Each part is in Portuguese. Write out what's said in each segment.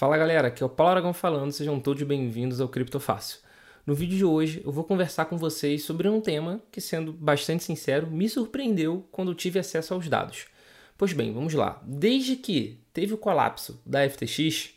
Fala galera, aqui é o Paulo Aragão falando, sejam todos bem-vindos ao Criptofácil. No vídeo de hoje eu vou conversar com vocês sobre um tema que, sendo bastante sincero, me surpreendeu quando tive acesso aos dados. Pois bem, vamos lá. Desde que teve o colapso da FTX,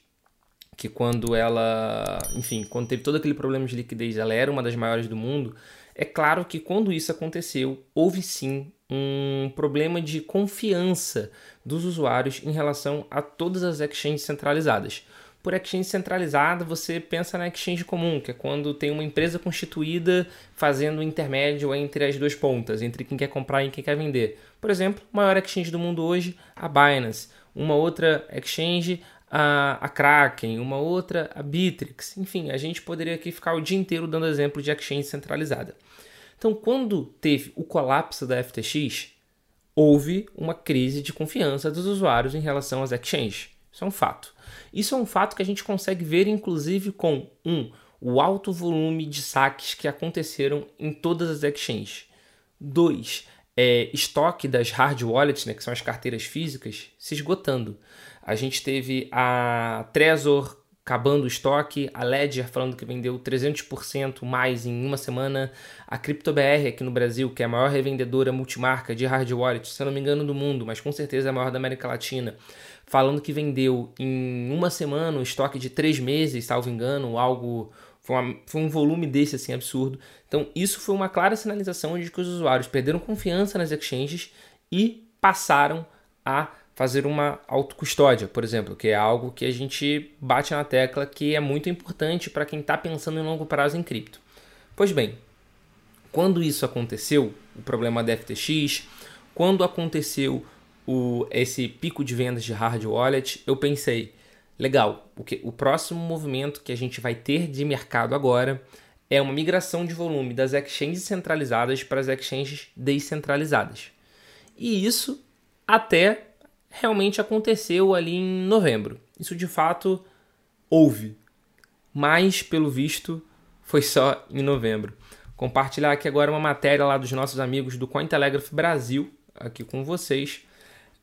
que quando ela, enfim, quando teve todo aquele problema de liquidez, ela era uma das maiores do mundo, é claro que quando isso aconteceu, houve sim um problema de confiança dos usuários em relação a todas as exchanges centralizadas. Por exchange centralizada, você pensa na exchange comum, que é quando tem uma empresa constituída fazendo o intermédio entre as duas pontas, entre quem quer comprar e quem quer vender. Por exemplo, a maior exchange do mundo hoje, a Binance. Uma outra exchange, a, a Kraken. Uma outra, a Bittrex. Enfim, a gente poderia aqui ficar o dia inteiro dando exemplo de exchange centralizada. Então, quando teve o colapso da FTX, houve uma crise de confiança dos usuários em relação às exchanges. Isso é um fato. Isso é um fato que a gente consegue ver, inclusive, com um, o alto volume de saques que aconteceram em todas as exchanges. Dois, é, estoque das hard wallets, né, que são as carteiras físicas, se esgotando. A gente teve a Trezor acabando o estoque, a Ledger falando que vendeu 300% mais em uma semana, a CryptoBR aqui no Brasil, que é a maior revendedora multimarca de hard wallet, se não me engano do mundo, mas com certeza é a maior da América Latina, falando que vendeu em uma semana um estoque de três meses, salvo engano, algo foi, uma, foi, um volume desse assim absurdo. Então isso foi uma clara sinalização de que os usuários perderam confiança nas exchanges e passaram a fazer uma autocustódia, por exemplo, que é algo que a gente bate na tecla que é muito importante para quem está pensando em longo prazo em cripto. Pois bem, quando isso aconteceu, o problema da FTX, quando aconteceu o, esse pico de vendas de hard wallet, eu pensei, legal, o, que, o próximo movimento que a gente vai ter de mercado agora é uma migração de volume das exchanges centralizadas para as exchanges descentralizadas. E isso até realmente aconteceu ali em novembro. Isso de fato houve, mas pelo visto foi só em novembro. Compartilhar aqui agora uma matéria lá dos nossos amigos do Cointelegraph Brasil, aqui com vocês.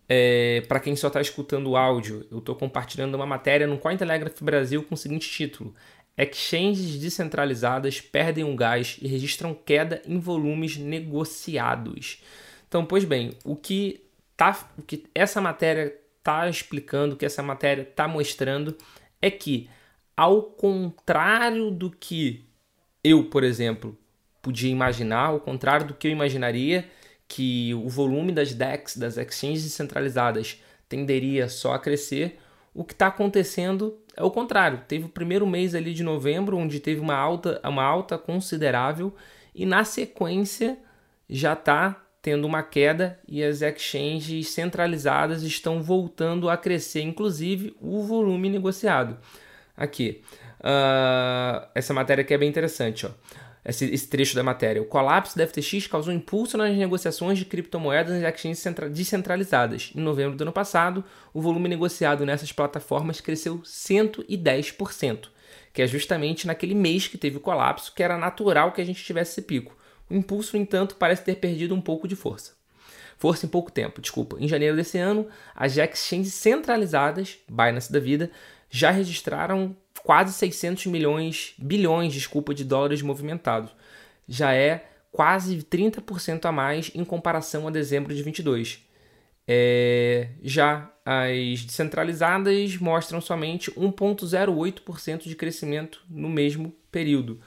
É, para quem só está escutando o áudio, eu estou compartilhando uma matéria no Cointelegraph Brasil com o seguinte título: Exchanges descentralizadas perdem o gás e registram queda em volumes negociados. Então, pois bem, o que tá, o que essa matéria está explicando, o que essa matéria está mostrando é que, ao contrário do que eu, por exemplo, podia imaginar, ao contrário do que eu imaginaria, que o volume das DEX, das exchanges descentralizadas, tenderia só a crescer, o que está acontecendo é o contrário. Teve o primeiro mês ali de novembro, onde teve uma alta, uma alta considerável, e na sequência já está tendo uma queda e as exchanges centralizadas estão voltando a crescer, inclusive o volume negociado. Aqui, uh, essa matéria aqui é bem interessante, ó. Esse, esse, trecho da matéria. O colapso da FTX causou impulso nas negociações de criptomoedas nas exchanges descentralizadas. Em novembro do ano passado, o volume negociado nessas plataformas cresceu 110%, que é justamente naquele mês que teve o colapso, que era natural que a gente tivesse esse pico. O impulso, no entanto, parece ter perdido um pouco de força. Força em pouco tempo, desculpa. Em janeiro desse ano, as exchanges centralizadas, Binance da vida, já registraram quase 600 milhões, bilhões, desculpa, de dólares movimentados. Já é quase 30% a mais em comparação a dezembro de 22. É, já as descentralizadas mostram somente 1,08% de crescimento no mesmo período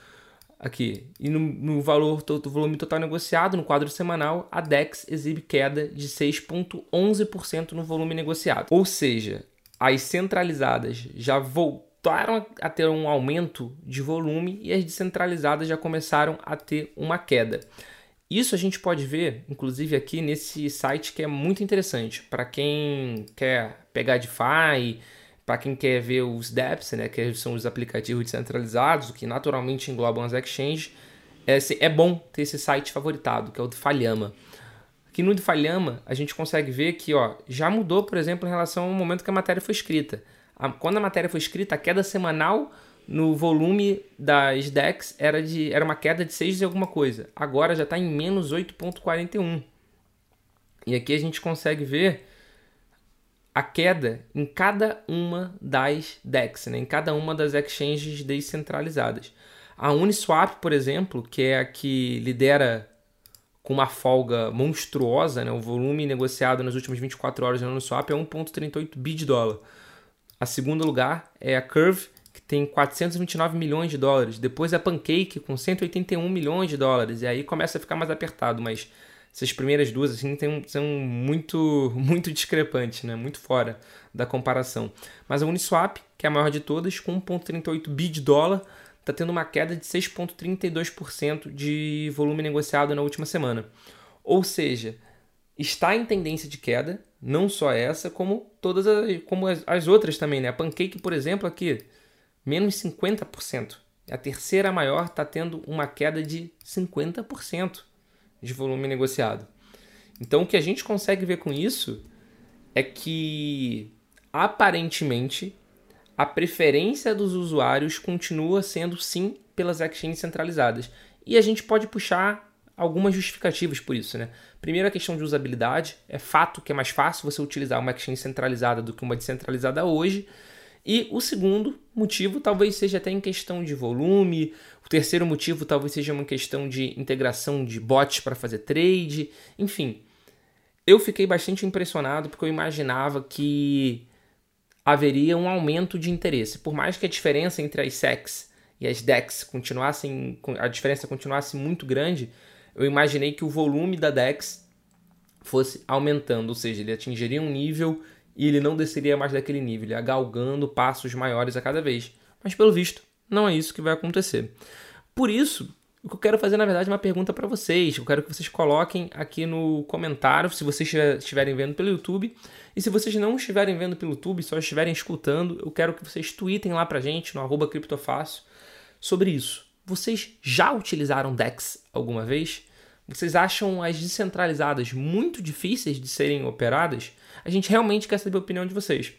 aqui. E no, no valor do volume total negociado, no quadro semanal, a DEX exibe queda de 6,11% no volume negociado. Ou seja, as centralizadas já voltaram a ter um aumento de volume e as descentralizadas já começaram a ter uma queda. Isso a gente pode ver, inclusive, aqui nesse site que é muito interessante para quem quer pegar DeFi para quem quer ver os dApps, né, que são os aplicativos descentralizados, que naturalmente englobam as exchanges, é, é bom ter esse site favoritado, que é o do Falhama. Aqui no do Falhama, a gente consegue ver que ó, já mudou, por exemplo, em relação ao momento que a matéria foi escrita. A, quando a matéria foi escrita, a queda semanal no volume das DEX era, de, era uma queda de 6 e alguma coisa. Agora já está em menos 8,41. E aqui a gente consegue ver a queda em cada uma das DEX, né? em cada uma das exchanges descentralizadas. A Uniswap, por exemplo, que é a que lidera com uma folga monstruosa, né? o volume negociado nas últimas 24 horas na Uniswap é 1,38 bi de dólar. A segundo lugar é a Curve, que tem 429 milhões de dólares. Depois a Pancake, com 181 milhões de dólares. E aí começa a ficar mais apertado, mas essas primeiras duas assim tem, são muito muito discrepantes, né? Muito fora da comparação. Mas a Uniswap, que é a maior de todas, com 1.38 bi de dólar, está tendo uma queda de 6.32% de volume negociado na última semana. Ou seja, está em tendência de queda, não só essa, como todas as, como as, as outras também, né? A Pancake, por exemplo, aqui menos 50%. A terceira maior está tendo uma queda de 50% de volume negociado. Então, o que a gente consegue ver com isso é que, aparentemente, a preferência dos usuários continua sendo sim pelas exchanges centralizadas. E a gente pode puxar algumas justificativas por isso, né? Primeiro, a questão de usabilidade. É fato que é mais fácil você utilizar uma exchange centralizada do que uma descentralizada hoje. E o segundo motivo talvez seja até em questão de volume. O terceiro motivo talvez seja uma questão de integração de bots para fazer trade. Enfim, eu fiquei bastante impressionado porque eu imaginava que haveria um aumento de interesse. Por mais que a diferença entre as SECs e as DEX continuassem, a diferença continuasse muito grande, eu imaginei que o volume da DEX fosse aumentando, ou seja, ele atingiria um nível e ele não desceria mais daquele nível, ele ia galgando passos maiores a cada vez. Mas pelo visto, não é isso que vai acontecer. Por isso, o que eu quero fazer, na verdade, é uma pergunta para vocês. Eu quero que vocês coloquem aqui no comentário, se vocês estiverem vendo pelo YouTube. E se vocês não estiverem vendo pelo YouTube, só estiverem escutando, eu quero que vocês tweetem lá pra gente, no arroba criptofácil, sobre isso. Vocês já utilizaram DEX alguma vez? Vocês acham as descentralizadas muito difíceis de serem operadas? A gente realmente quer saber a opinião de vocês.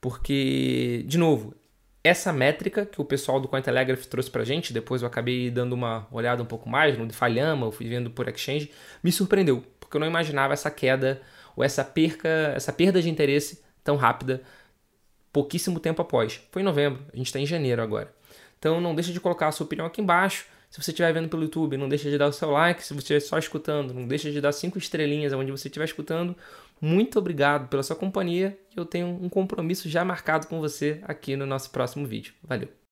Porque, de novo, essa métrica que o pessoal do Cointelegraph trouxe pra gente, depois eu acabei dando uma olhada um pouco mais no Falhama, eu fui vendo por Exchange, me surpreendeu, porque eu não imaginava essa queda ou essa perca, essa perda de interesse tão rápida pouquíssimo tempo após. Foi em novembro, a gente está em janeiro agora. Então não deixa de colocar a sua opinião aqui embaixo. Se você estiver vendo pelo YouTube, não deixa de dar o seu like. Se você estiver só escutando, não deixa de dar cinco estrelinhas onde você estiver escutando. Muito obrigado pela sua companhia. Eu tenho um compromisso já marcado com você aqui no nosso próximo vídeo. Valeu!